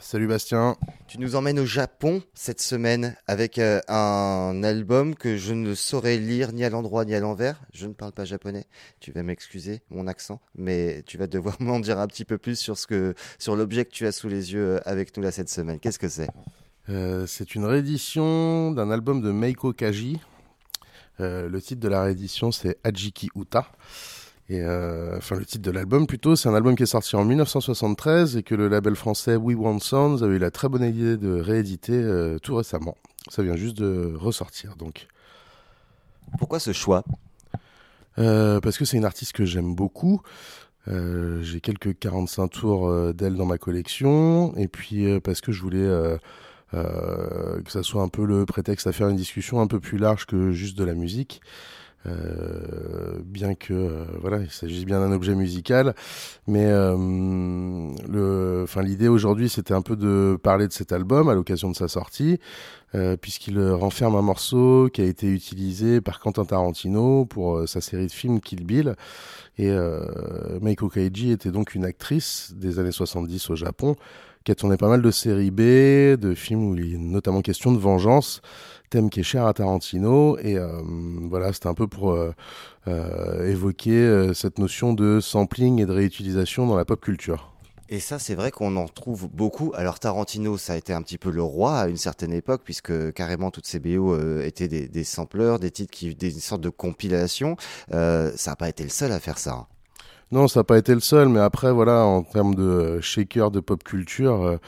Salut Bastien. Tu nous emmènes au Japon cette semaine avec euh, un album que je ne saurais lire ni à l'endroit ni à l'envers. Je ne parle pas japonais. Tu vas m'excuser mon accent, mais tu vas devoir m'en dire un petit peu plus sur ce que sur l'objet que tu as sous les yeux euh, avec nous là cette semaine. Qu'est-ce que c'est? Euh, C'est une réédition d'un album de Meiko Kaji. le titre de la réédition c'est Ajiki Uta. Et euh, enfin, le titre de l'album plutôt, c'est un album qui est sorti en 1973 et que le label français We Want Sounds a eu la très bonne idée de rééditer euh, tout récemment. Ça vient juste de ressortir donc. Pourquoi ce choix? Euh, Parce que c'est une artiste que j'aime beaucoup. J'ai quelques 45 tours d'elle dans ma collection et puis parce que je voulais que ça soit un peu le prétexte à faire une discussion un peu plus large que juste de la musique. Euh, bien que euh, voilà, il s'agisse bien d'un objet musical, mais euh, enfin l'idée aujourd'hui, c'était un peu de parler de cet album à l'occasion de sa sortie, puisqu'il renferme un morceau qui a été utilisé par Quentin Tarantino pour sa série de films Kill Bill. Et Meiko Kaiji était donc une actrice des années 70 au Japon qui a tourné pas mal de séries B, de films où il est notamment question de vengeance thème qui est cher à Tarantino. Et euh, voilà, c'était un peu pour euh, euh, évoquer cette notion de sampling et de réutilisation dans la pop culture. Et ça, c'est vrai qu'on en trouve beaucoup. Alors Tarantino, ça a été un petit peu le roi à une certaine époque, puisque carrément toutes ces BO étaient des, sampleurs, des titres qui, des sortes de compilations. ça n'a pas été le seul à faire ça. Hein. Non, ça n'a pas été le seul, mais après, voilà, en termes de shaker de pop culture,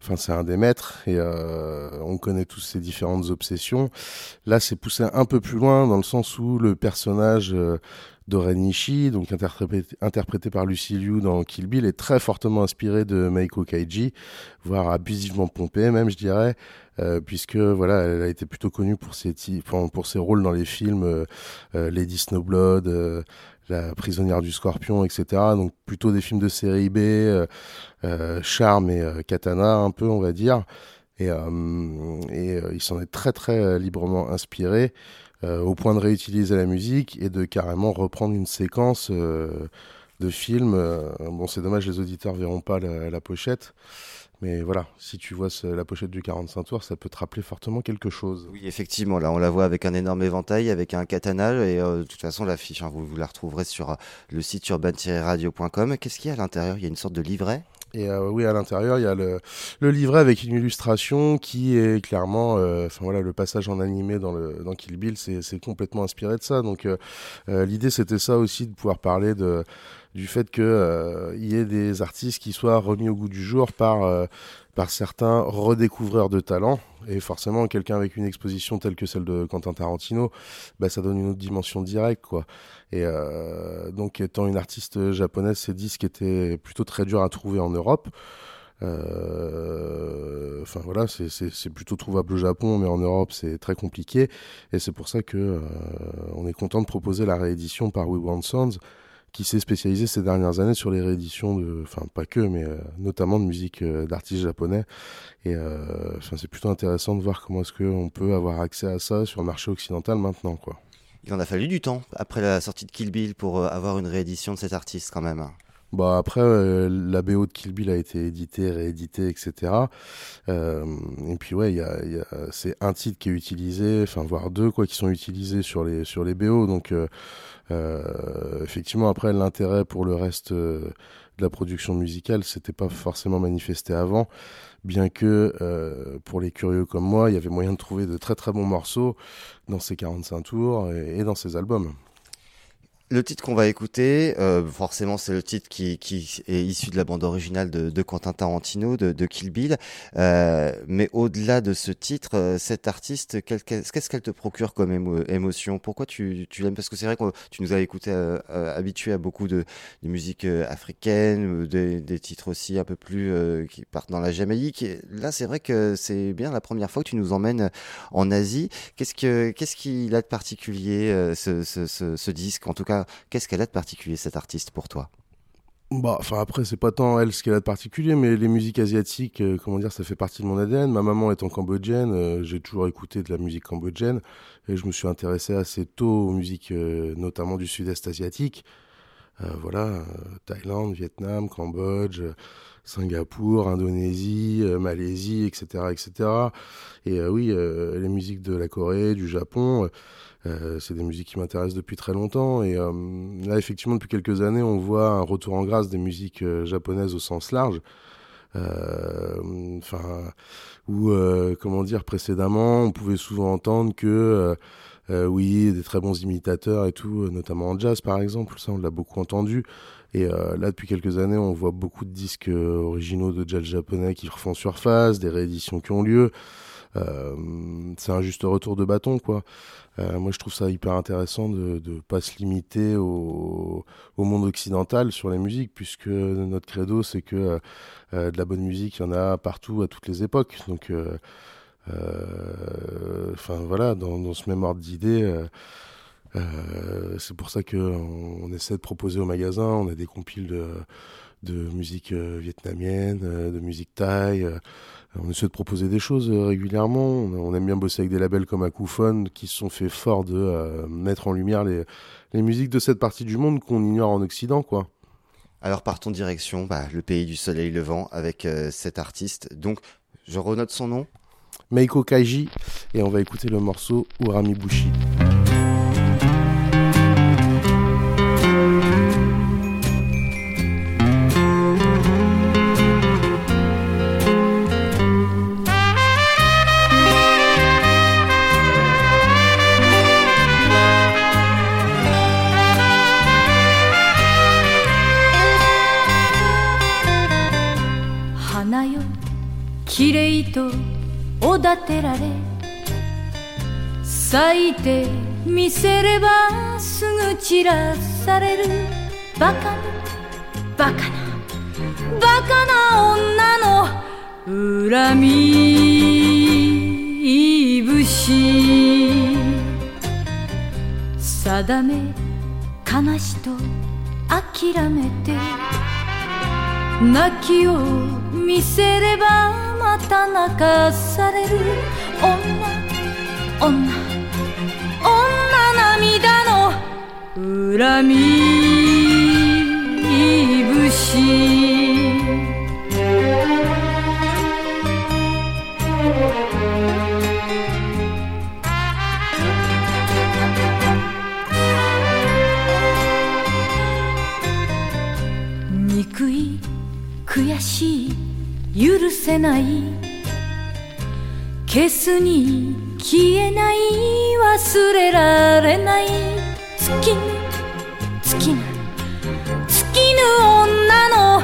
Enfin, c'est un des maîtres et euh, on connaît tous ses différentes obsessions. Là, c'est poussé un peu plus loin dans le sens où le personnage euh, d'Oren donc interprété, par Lucy Liu dans Kill Bill, est très fortement inspiré de Meiko Kaiji, voire abusivement pompé, même, je dirais. Euh, puisque voilà, elle a été plutôt connue pour ses, pour ses rôles dans les films euh, euh Lady Snowblood, euh, la prisonnière du scorpion, etc. Donc plutôt des films de série B, euh, euh charme et euh, katana un peu, on va dire. Et, et il s'en est très très librement inspiré au point de réutiliser la musique et de carrément reprendre une séquence de film. bon, c'est dommage, les auditeurs verront pas la, la pochette. Mais voilà, si tu vois la pochette du 45 tours, ça peut te rappeler fortement quelque chose. Oui, effectivement, là on la voit avec un énorme éventail, avec un katana, et euh, de toute façon l'affiche, hein, vous, vous, la retrouverez sur euh, le site urban-radio.com. Qu'est-ce qu'il y a à l'intérieur? Il y a une sorte de livret? Et euh, oui, à l'intérieur, il y a le, le, livret avec une illustration qui est clairement, enfin voilà, le passage en animé dans le dans Kill Bill, c'est complètement inspiré de ça. Donc l'idée, c'était ça aussi de pouvoir parler de du fait qu'il euh, y ait des artistes qui soient remis au goût du jour par, euh, par certains redécouvreurs de talent. Et forcément, quelqu'un avec une exposition telle que celle de Quentin Tarantino, bah, ça donne une autre dimension directe. Quoi. Et euh, donc, étant une artiste japonaise, ces disques étaient plutôt très durs à trouver en Europe. Euh, enfin voilà, c'est plutôt trouvable au Japon, mais en Europe c'est très compliqué. Et c'est pour ça que euh, on est content de proposer la réédition par We Want Sounds, qui s'est spécialisé ces dernières années sur les rééditions de, enfin pas que, mais euh, notamment de musique euh, d'artistes japonais. Et euh, c'est plutôt intéressant de voir comment est-ce qu'on peut avoir accès à ça sur le marché occidental maintenant, quoi. Il en a fallu du temps après la sortie de Kill Bill pour avoir une réédition de cet artiste quand même. Bah après, la BO de Kill Bill a été éditée, rééditée, etc. Euh, et puis ouais, y a, y a, c'est un titre qui est utilisé, enfin voire deux quoi, qui sont utilisés sur les sur les BO. Donc euh, effectivement, après, l'intérêt pour le reste euh, de la production musicale, c'était pas forcément manifesté avant, bien que euh, pour les curieux comme moi, il y avait moyen de trouver de très très bons morceaux dans ces 45 tours et, dans ces albums. Le titre qu'on va écouter, euh, forcément, c'est le titre qui, qui, est issu de la bande originale de, de Quentin Tarantino, de, de Kill Bill. Euh, mais au-delà de ce titre, euh, cet artiste, qu'est-ce qu'elle te procure comme émotion? Pourquoi tu, tu l'aimes? Parce que c'est vrai que tu nous as écouté euh, euh, habitué à beaucoup de, de musique africaine, des, des, titres aussi un peu plus qui partent dans la Jamaïque. Là, c'est vrai que c'est bien la première fois que tu nous emmènes en Asie. Qu'est-ce que qu'est-ce qu'il a de particulier ce, ce, ce disque? En tout cas qu'est-ce qu'elle a de particulier cette artiste pour toi? Bah, enfin après c'est pas tant elle ce qu'elle a de particulier, mais les musiques asiatiques, euh, comment dire, ça fait partie de mon ADN. Ma maman étant cambodgienne, euh, j'ai toujours écouté de la musique cambodgienne et je me suis intéressé assez tôt aux musiques, euh, notamment du Sud-Est asiatique. Voilà, Thaïlande, Vietnam, Cambodge, Singapour, Indonésie, Malaisie, etc., etc. Et oui, les musiques de la Corée, du Japon. Euh, c'est des musiques qui m'intéressent depuis très longtemps. Et euh, là, effectivement, depuis quelques années, on voit un retour en grâce des musiques euh, japonaises au sens large. Enfin, où, comment dire, précédemment, on pouvait souvent entendre que oui, des très bons imitateurs et tout, notamment en jazz par exemple, ça on l'a beaucoup entendu. Et là, depuis quelques années, on voit beaucoup de disques originaux de jazz japonais qui refont surface, des rééditions qui ont lieu. Euh, c'est un juste retour de bâton, quoi. Euh, moi, je trouve ça hyper intéressant de ne pas se limiter au, au, monde occidental sur les musiques, puisque notre credo, c'est que euh, de la bonne musique, il y en a partout, à toutes les époques. Donc, enfin voilà, dans, ce même ordre d'idées. Euh, c'est pour ça qu'on on essaie de proposer au magasin. On a des compiles de, musique vietnamienne, de musique thaï. On essaie de proposer des choses euh, régulièrement. On aime bien bosser avec des labels comme Acoufone qui se sont fait fort de euh, mettre en lumière les, musiques de cette partie du monde qu'on ignore en Occident, quoi. Alors partons direction bah, le pays du soleil levant avec euh, cet artiste. Donc je renote son nom. Meiko Kaiji et on va écouter le morceau Urami Bushi. おだてられ咲いてみせればすぐ散らされるバカなバカなバカな女の恨み節定め悲しと諦めて泣きを見せればまた泣かされる。女女女涙の恨み節憎い悔しい。許せない消すに消えない忘れられない月ぬ月ぬ月ぬ女の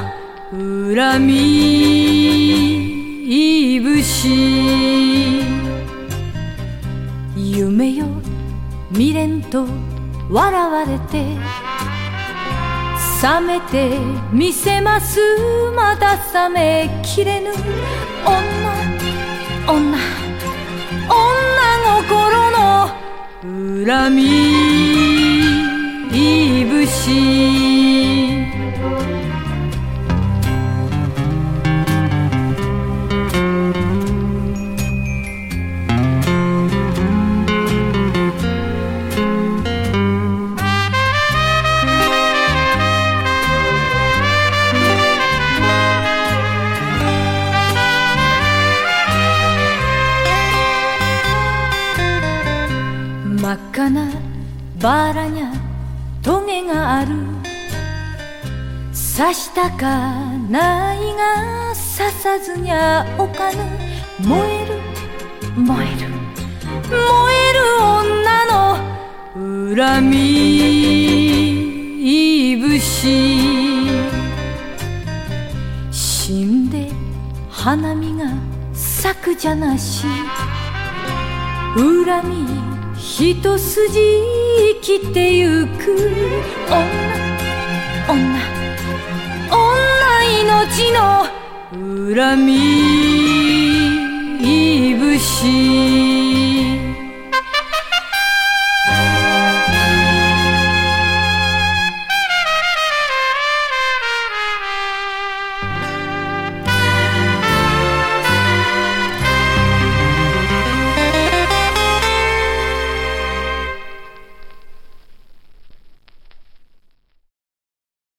恨み節夢よ未練と笑われて覚めてみせます。まだ冷めきれぬ。女女女心の恨み。節ないが刺さずにゃおかぬ燃える。燃える。燃える女の恨み。し。死んで花見が咲くじゃなし。恨み一筋生きてゆく。女女女命の恨みいぶし。